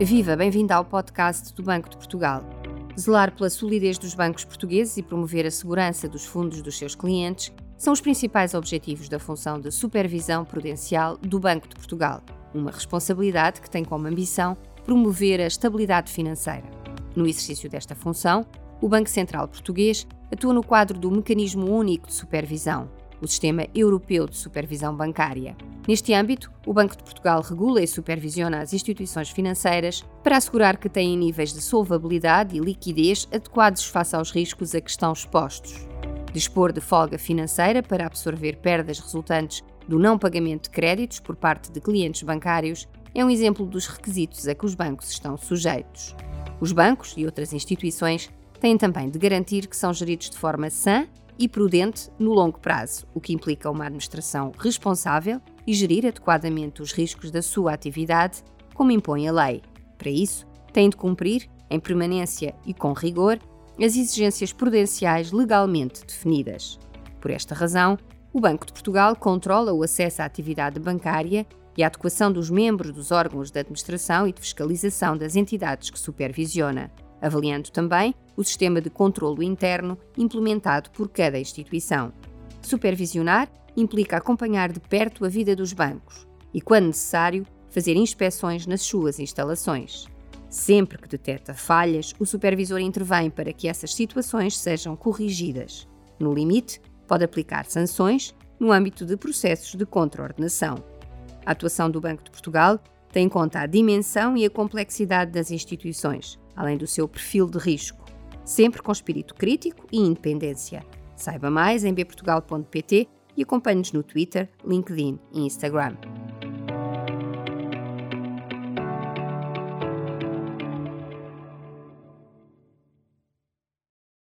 Viva, bem-vindo ao podcast do Banco de Portugal. Zelar pela solidez dos bancos portugueses e promover a segurança dos fundos dos seus clientes são os principais objetivos da função de supervisão prudencial do Banco de Portugal, uma responsabilidade que tem como ambição promover a estabilidade financeira. No exercício desta função, o Banco Central Português atua no quadro do Mecanismo Único de Supervisão, o Sistema Europeu de Supervisão Bancária. Neste âmbito, o Banco de Portugal regula e supervisiona as instituições financeiras para assegurar que têm níveis de solvabilidade e liquidez adequados face aos riscos a que estão expostos. Dispor de folga financeira para absorver perdas resultantes do não pagamento de créditos por parte de clientes bancários é um exemplo dos requisitos a que os bancos estão sujeitos. Os bancos e outras instituições têm também de garantir que são geridos de forma sã e prudente no longo prazo, o que implica uma administração responsável e gerir adequadamente os riscos da sua atividade, como impõe a lei. Para isso, têm de cumprir, em permanência e com rigor, as exigências prudenciais legalmente definidas. Por esta razão, o Banco de Portugal controla o acesso à atividade bancária e a adequação dos membros dos órgãos de administração e de fiscalização das entidades que supervisiona avaliando também o sistema de controlo interno implementado por cada instituição. Supervisionar implica acompanhar de perto a vida dos bancos e, quando necessário, fazer inspeções nas suas instalações. Sempre que detecta falhas, o supervisor intervém para que essas situações sejam corrigidas. No limite, pode aplicar sanções no âmbito de processos de contraordenação. A atuação do Banco de Portugal tem em conta a dimensão e a complexidade das instituições, além do seu perfil de risco, sempre com espírito crítico e independência. Saiba mais em bportugal.pt e acompanhe-nos no Twitter, LinkedIn e Instagram.